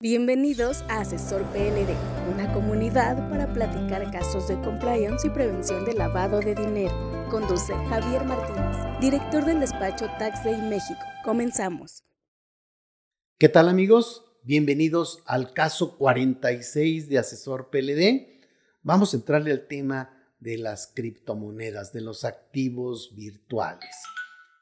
Bienvenidos a Asesor PLD, una comunidad para platicar casos de compliance y prevención de lavado de dinero. Conduce Javier Martínez, director del despacho Tax Day México. Comenzamos. ¿Qué tal amigos? Bienvenidos al caso 46 de Asesor PLD. Vamos a entrarle al tema de las criptomonedas, de los activos virtuales.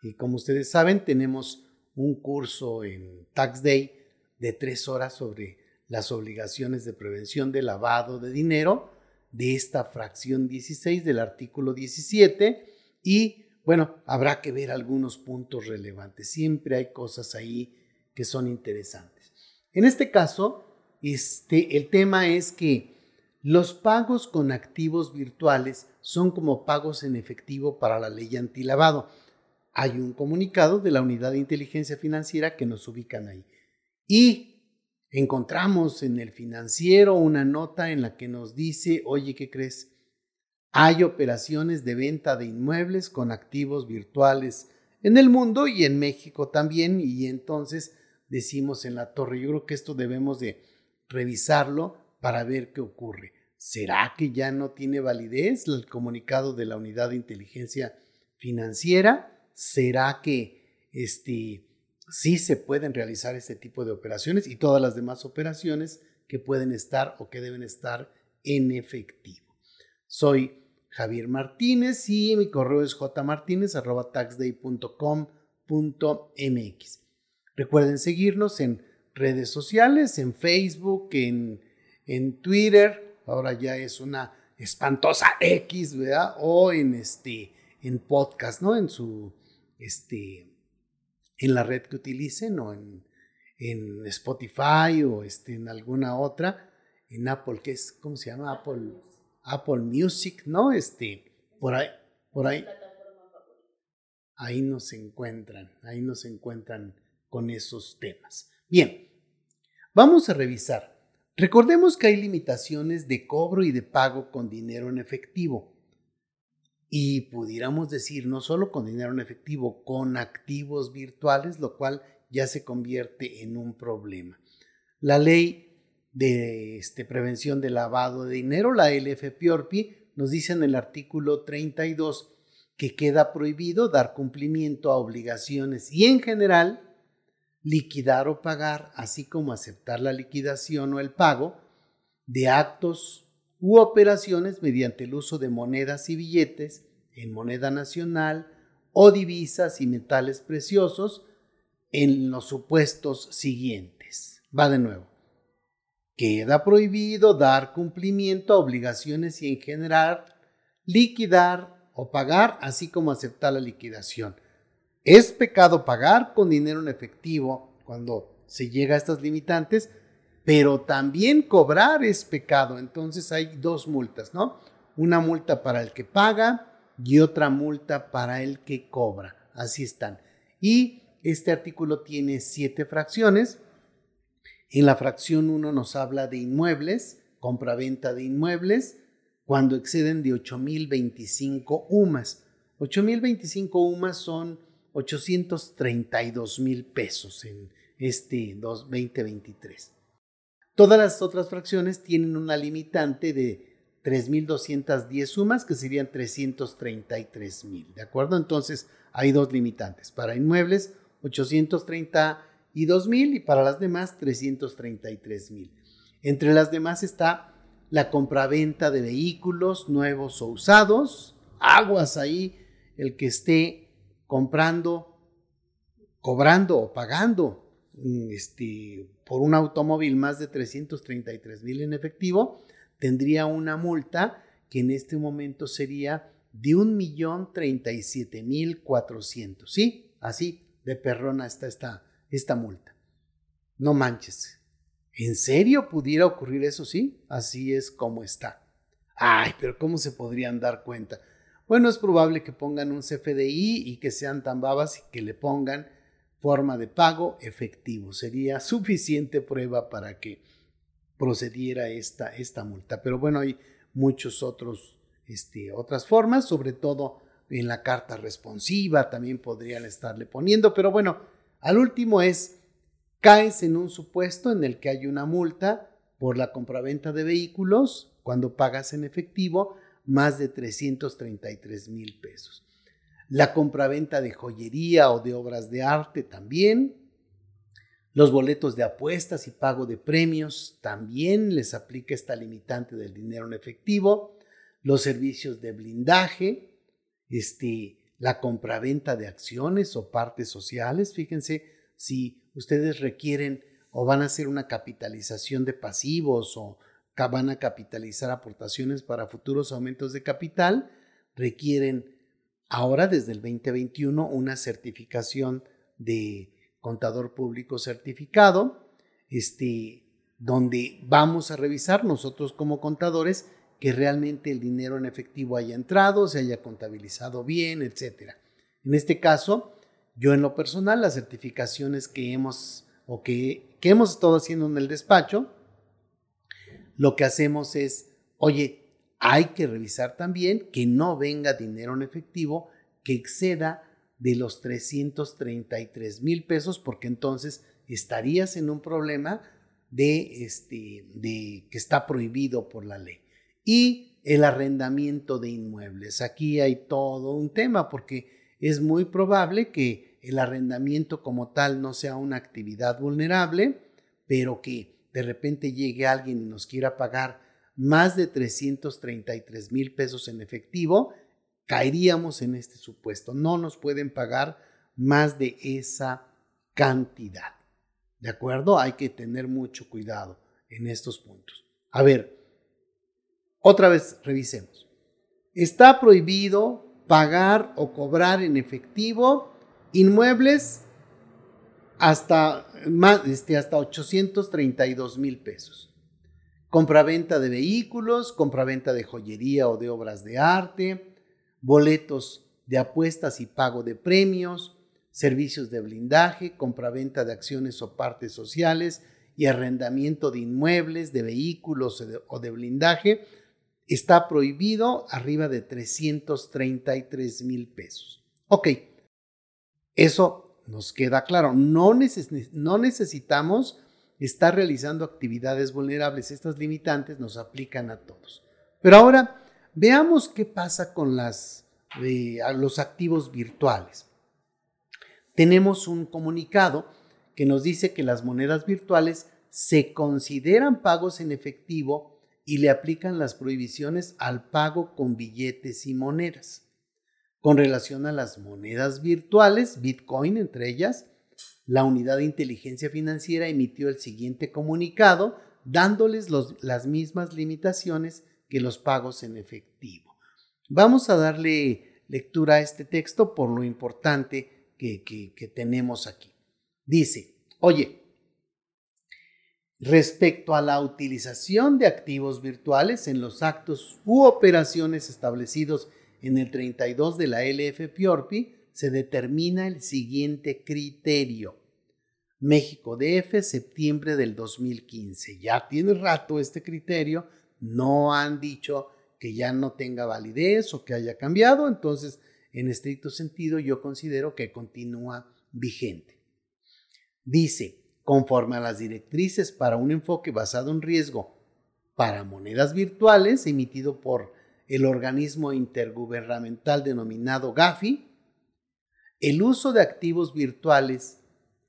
Y como ustedes saben, tenemos un curso en Tax Day de tres horas sobre las obligaciones de prevención de lavado de dinero de esta fracción 16 del artículo 17 y bueno, habrá que ver algunos puntos relevantes. Siempre hay cosas ahí que son interesantes. En este caso, este, el tema es que los pagos con activos virtuales son como pagos en efectivo para la ley antilavado. Hay un comunicado de la Unidad de Inteligencia Financiera que nos ubican ahí. Y encontramos en el financiero una nota en la que nos dice, oye, ¿qué crees? Hay operaciones de venta de inmuebles con activos virtuales en el mundo y en México también. Y entonces decimos en la torre, yo creo que esto debemos de revisarlo para ver qué ocurre. ¿Será que ya no tiene validez el comunicado de la Unidad de Inteligencia Financiera? ¿Será que este, sí se pueden realizar este tipo de operaciones y todas las demás operaciones que pueden estar o que deben estar en efectivo. Soy Javier Martínez y mi correo es jmartinez.taxday.com.mx. Recuerden seguirnos en redes sociales, en Facebook, en, en Twitter, ahora ya es una espantosa X, ¿verdad? O en este, en podcast, ¿no? En su, este, en la red que utilicen o en, en Spotify o este, en alguna otra, en Apple, que es, ¿cómo se llama? Apple, Apple Music, ¿no? Este, por ahí, por ahí. Ahí nos encuentran, ahí nos encuentran con esos temas. Bien, vamos a revisar. Recordemos que hay limitaciones de cobro y de pago con dinero en efectivo y pudiéramos decir no solo con dinero en efectivo, con activos virtuales, lo cual ya se convierte en un problema. La ley de este, prevención de lavado de dinero, la LFPORPI, nos dice en el artículo 32 que queda prohibido dar cumplimiento a obligaciones y en general liquidar o pagar, así como aceptar la liquidación o el pago de actos u operaciones mediante el uso de monedas y billetes en moneda nacional o divisas y metales preciosos en los supuestos siguientes. Va de nuevo. Queda prohibido dar cumplimiento a obligaciones y en general liquidar o pagar, así como aceptar la liquidación. Es pecado pagar con dinero en efectivo cuando se llega a estas limitantes, pero también cobrar es pecado. Entonces hay dos multas, ¿no? Una multa para el que paga y otra multa para el que cobra. Así están. Y este artículo tiene siete fracciones. En la fracción 1 nos habla de inmuebles, compra-venta de inmuebles, cuando exceden de 8.025 UMAS. 8.025 UMAS son 832 mil pesos en este 2023. Todas las otras fracciones tienen una limitante de 3.210 sumas, que serían 333.000, ¿de acuerdo? Entonces hay dos limitantes. Para inmuebles, 832.000 y para las demás, 333.000. Entre las demás está la compraventa de vehículos nuevos o usados. Aguas ahí, el que esté comprando, cobrando o pagando este, por un automóvil más de 333 mil en efectivo, tendría una multa que en este momento sería de un millón siete mil cuatrocientos. ¿Sí? Así de perrona está esta, esta multa. No manches. ¿En serio pudiera ocurrir eso? Sí, así es como está. Ay, pero ¿cómo se podrían dar cuenta? Bueno, es probable que pongan un CFDI y que sean tan babas y que le pongan forma de pago efectivo. Sería suficiente prueba para que procediera esta, esta multa. Pero bueno, hay muchos otros, este, otras formas, sobre todo en la carta responsiva también podrían estarle poniendo. Pero bueno, al último es caes en un supuesto en el que hay una multa por la compraventa de vehículos cuando pagas en efectivo más de 333 mil pesos. La compraventa de joyería o de obras de arte también. Los boletos de apuestas y pago de premios también les aplica esta limitante del dinero en efectivo. Los servicios de blindaje, este, la compraventa de acciones o partes sociales. Fíjense, si ustedes requieren o van a hacer una capitalización de pasivos o van a capitalizar aportaciones para futuros aumentos de capital, requieren ahora desde el 2021 una certificación de contador público certificado, este, donde vamos a revisar nosotros como contadores que realmente el dinero en efectivo haya entrado, se haya contabilizado bien, etc. En este caso, yo en lo personal, las certificaciones que hemos o que, que hemos estado haciendo en el despacho, lo que hacemos es, oye, hay que revisar también que no venga dinero en efectivo que exceda de los 333 mil pesos, porque entonces estarías en un problema de, este, de que está prohibido por la ley. Y el arrendamiento de inmuebles. Aquí hay todo un tema, porque es muy probable que el arrendamiento como tal no sea una actividad vulnerable, pero que de repente llegue alguien y nos quiera pagar más de 333 mil pesos en efectivo, caeríamos en este supuesto. No nos pueden pagar más de esa cantidad. ¿De acuerdo? Hay que tener mucho cuidado en estos puntos. A ver, otra vez revisemos. Está prohibido pagar o cobrar en efectivo inmuebles hasta, este, hasta 832 mil pesos. Compraventa de vehículos, compraventa de joyería o de obras de arte, boletos de apuestas y pago de premios, servicios de blindaje, compraventa de acciones o partes sociales y arrendamiento de inmuebles, de vehículos o de blindaje está prohibido arriba de 333 mil pesos. Ok, eso nos queda claro. No, no necesitamos estar realizando actividades vulnerables. Estas limitantes nos aplican a todos. Pero ahora veamos qué pasa con eh, los activos virtuales. Tenemos un comunicado que nos dice que las monedas virtuales se consideran pagos en efectivo y le aplican las prohibiciones al pago con billetes y monedas. Con relación a las monedas virtuales, Bitcoin entre ellas, la Unidad de Inteligencia Financiera emitió el siguiente comunicado dándoles las mismas limitaciones que los pagos en efectivo. Vamos a darle lectura a este texto por lo importante que, que tenemos aquí. Dice, oye, respecto a la utilización de activos virtuales en los actos u operaciones establecidos en el 32 de la LF se determina el siguiente criterio. México DF, septiembre del 2015. Ya tiene rato este criterio, no han dicho que ya no tenga validez o que haya cambiado, entonces en estricto sentido yo considero que continúa vigente. Dice, conforme a las directrices para un enfoque basado en riesgo para monedas virtuales emitido por el organismo intergubernamental denominado GAFI, el uso de activos virtuales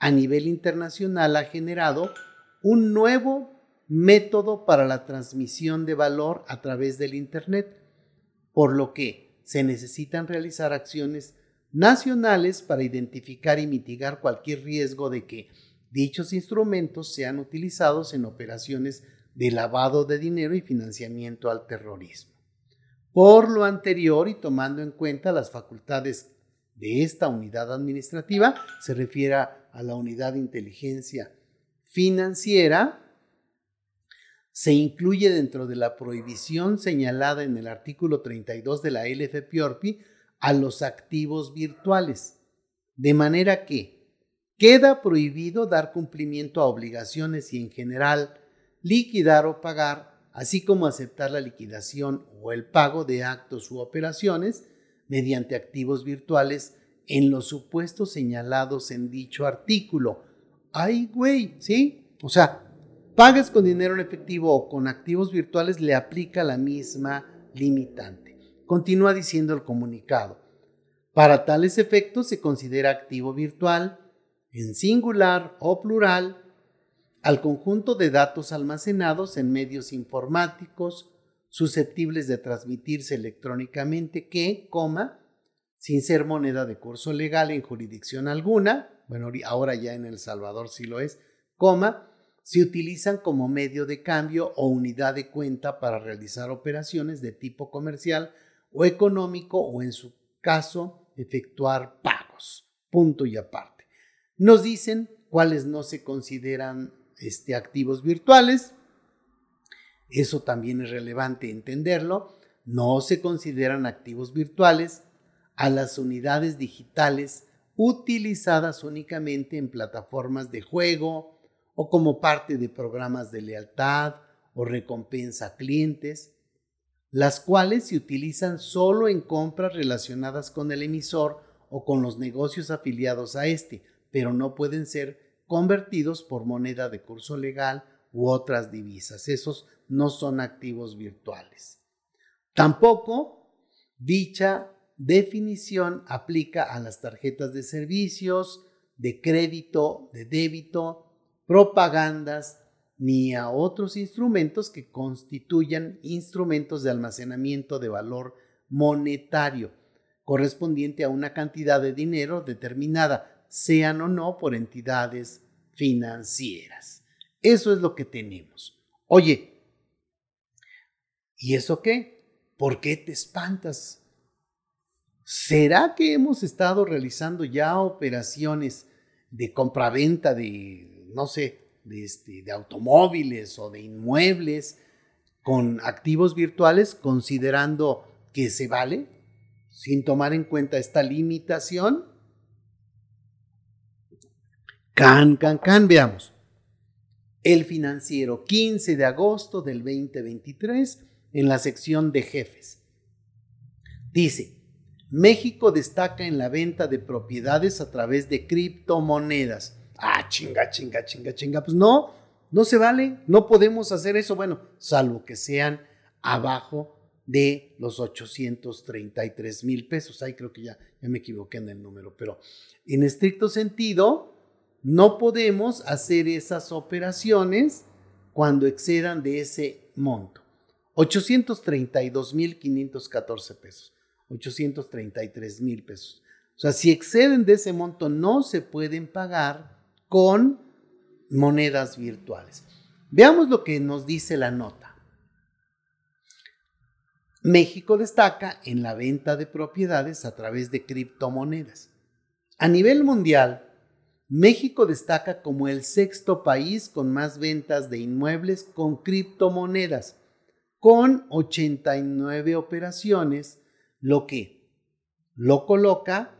a nivel internacional ha generado un nuevo método para la transmisión de valor a través del Internet, por lo que se necesitan realizar acciones nacionales para identificar y mitigar cualquier riesgo de que dichos instrumentos sean utilizados en operaciones de lavado de dinero y financiamiento al terrorismo. Por lo anterior y tomando en cuenta las facultades de esta unidad administrativa, se refiere a la unidad de inteligencia financiera, se incluye dentro de la prohibición señalada en el artículo 32 de la LFPORPI a los activos virtuales, de manera que Queda prohibido dar cumplimiento a obligaciones y en general liquidar o pagar, así como aceptar la liquidación o el pago de actos u operaciones mediante activos virtuales en los supuestos señalados en dicho artículo, ay, güey, ¿sí? O sea, pagas con dinero en efectivo o con activos virtuales, le aplica la misma limitante. Continúa diciendo el comunicado. Para tales efectos se considera activo virtual, en singular o plural, al conjunto de datos almacenados en medios informáticos susceptibles de transmitirse electrónicamente que, coma, sin ser moneda de curso legal en jurisdicción alguna, bueno, ahora ya en El Salvador sí lo es, coma, se utilizan como medio de cambio o unidad de cuenta para realizar operaciones de tipo comercial o económico o en su caso efectuar pagos. Punto y aparte. Nos dicen cuáles no se consideran este, activos virtuales. Eso también es relevante entenderlo. No se consideran activos virtuales a las unidades digitales utilizadas únicamente en plataformas de juego o como parte de programas de lealtad o recompensa a clientes, las cuales se utilizan solo en compras relacionadas con el emisor o con los negocios afiliados a este, pero no pueden ser convertidos por moneda de curso legal u otras divisas. Esos no son activos virtuales. Tampoco dicha definición aplica a las tarjetas de servicios, de crédito, de débito, propagandas, ni a otros instrumentos que constituyan instrumentos de almacenamiento de valor monetario correspondiente a una cantidad de dinero determinada, sean o no por entidades financieras. Eso es lo que tenemos. Oye, ¿y eso qué? ¿Por qué te espantas? ¿Será que hemos estado realizando ya operaciones de compraventa de, no sé, de, este, de automóviles o de inmuebles con activos virtuales considerando que se vale sin tomar en cuenta esta limitación? Can, can, can, veamos. El financiero, 15 de agosto del 2023, en la sección de jefes. Dice, México destaca en la venta de propiedades a través de criptomonedas. Ah, chinga, chinga, chinga, chinga. Pues no, no se vale, no podemos hacer eso. Bueno, salvo que sean abajo de los 833 mil pesos. Ahí creo que ya, ya me equivoqué en el número, pero en estricto sentido, no podemos hacer esas operaciones cuando excedan de ese monto. 832 mil 514 pesos. 833 mil pesos. O sea, si exceden de ese monto, no se pueden pagar con monedas virtuales. Veamos lo que nos dice la nota. México destaca en la venta de propiedades a través de criptomonedas. A nivel mundial, México destaca como el sexto país con más ventas de inmuebles con criptomonedas, con 89 operaciones lo que lo coloca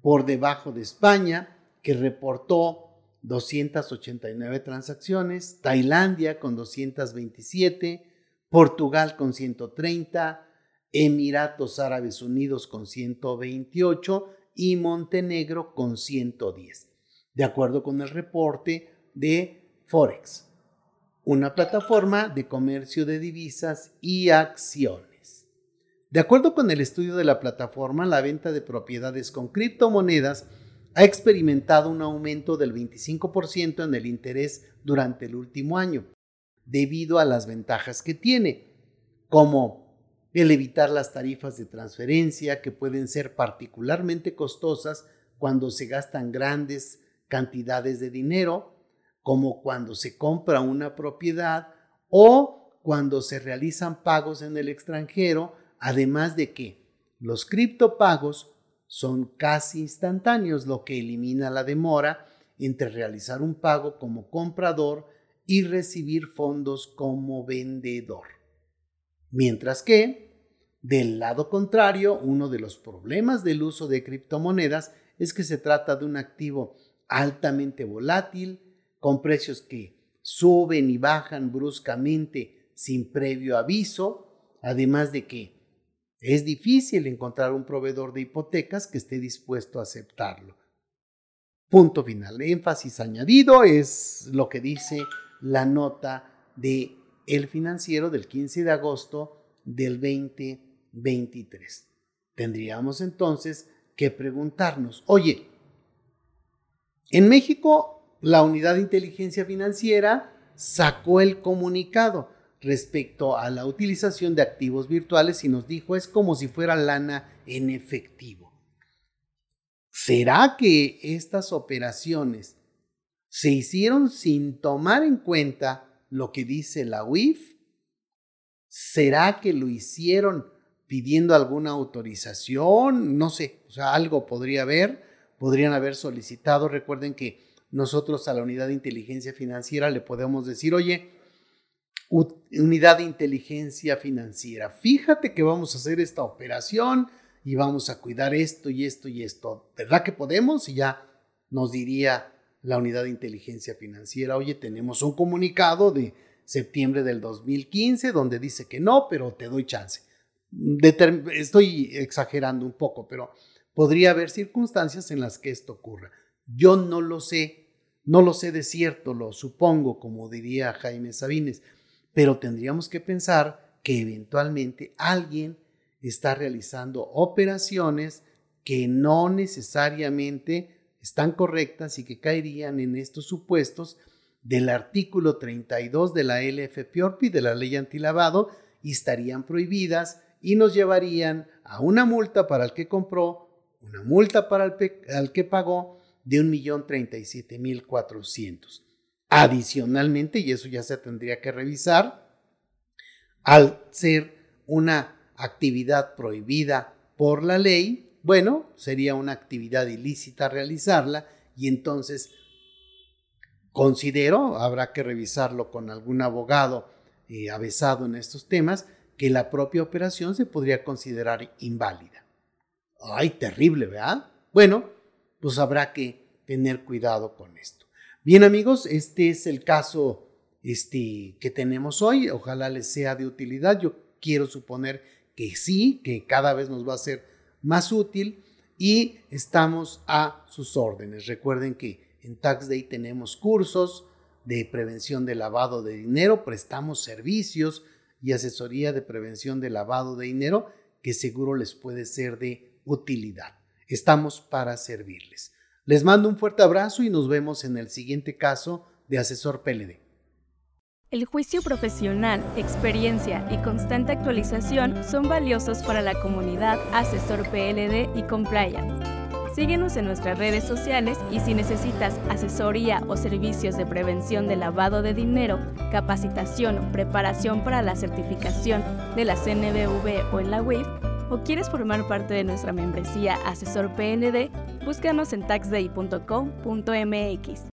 por debajo de España, que reportó 289 transacciones, Tailandia con 227, Portugal con 130, Emiratos Árabes Unidos con 128 y Montenegro con 110, de acuerdo con el reporte de Forex, una plataforma de comercio de divisas y acciones. De acuerdo con el estudio de la plataforma, la venta de propiedades con criptomonedas ha experimentado un aumento del 25% en el interés durante el último año, debido a las ventajas que tiene, como el evitar las tarifas de transferencia que pueden ser particularmente costosas cuando se gastan grandes cantidades de dinero, como cuando se compra una propiedad o cuando se realizan pagos en el extranjero Además de que los criptopagos son casi instantáneos, lo que elimina la demora entre realizar un pago como comprador y recibir fondos como vendedor. Mientras que, del lado contrario, uno de los problemas del uso de criptomonedas es que se trata de un activo altamente volátil, con precios que suben y bajan bruscamente sin previo aviso, además de que es difícil encontrar un proveedor de hipotecas que esté dispuesto a aceptarlo. Punto final. Énfasis añadido es lo que dice la nota de El Financiero del 15 de agosto del 2023. Tendríamos entonces que preguntarnos, oye, en México la Unidad de Inteligencia Financiera sacó el comunicado respecto a la utilización de activos virtuales y nos dijo es como si fuera lana en efectivo. ¿Será que estas operaciones se hicieron sin tomar en cuenta lo que dice la UIF? ¿Será que lo hicieron pidiendo alguna autorización? No sé, o sea, algo podría haber, podrían haber solicitado. Recuerden que nosotros a la unidad de inteligencia financiera le podemos decir, oye, unidad de inteligencia financiera, fíjate que vamos a hacer esta operación y vamos a cuidar esto y esto y esto. ¿Verdad que podemos? Y ya nos diría la unidad de inteligencia financiera, oye, tenemos un comunicado de septiembre del 2015 donde dice que no, pero te doy chance. estoy exagerando un poco, pero podría haber circunstancias en las que esto ocurra. Yo no lo sé, no lo sé de cierto, lo supongo, como diría Jaime Sabines, pero tendríamos que pensar que eventualmente alguien está realizando operaciones que no necesariamente están correctas y que caerían en estos supuestos del artículo 32 de la LFPORPI, de la ley antilavado, y estarían prohibidas y nos llevarían a una multa para el que compró, una multa para el, que pagó de 1.037.400. Adicionalmente, y eso ya se tendría que revisar, al ser una actividad prohibida por la ley, bueno, sería una actividad ilícita realizarla y entonces considero, habrá que revisarlo con algún abogado eh, avesado en estos temas, que la propia operación se podría considerar inválida. Ay, terrible, ¿verdad? Bueno, pues habrá que tener cuidado con esto. Bien amigos, este es el caso este, que tenemos hoy. Ojalá les sea de utilidad. Yo quiero suponer que sí, que cada vez nos va a ser más útil y estamos a sus órdenes. Recuerden que en Tax Day tenemos cursos de prevención de lavado de dinero, prestamos servicios y asesoría de prevención de lavado de dinero que seguro les puede ser de utilidad. Estamos para servirles. Les mando un fuerte abrazo y nos vemos en el siguiente caso de Asesor PLD. El juicio profesional, experiencia y constante actualización son valiosos para la comunidad Asesor PLD y Compliance. Síguenos en nuestras redes sociales y si necesitas asesoría o servicios de prevención de lavado de dinero, capacitación o preparación para la certificación de la CNBV o en la WIF, o quieres formar parte de nuestra membresía Asesor PLD, búscanos en taxday.com.mx.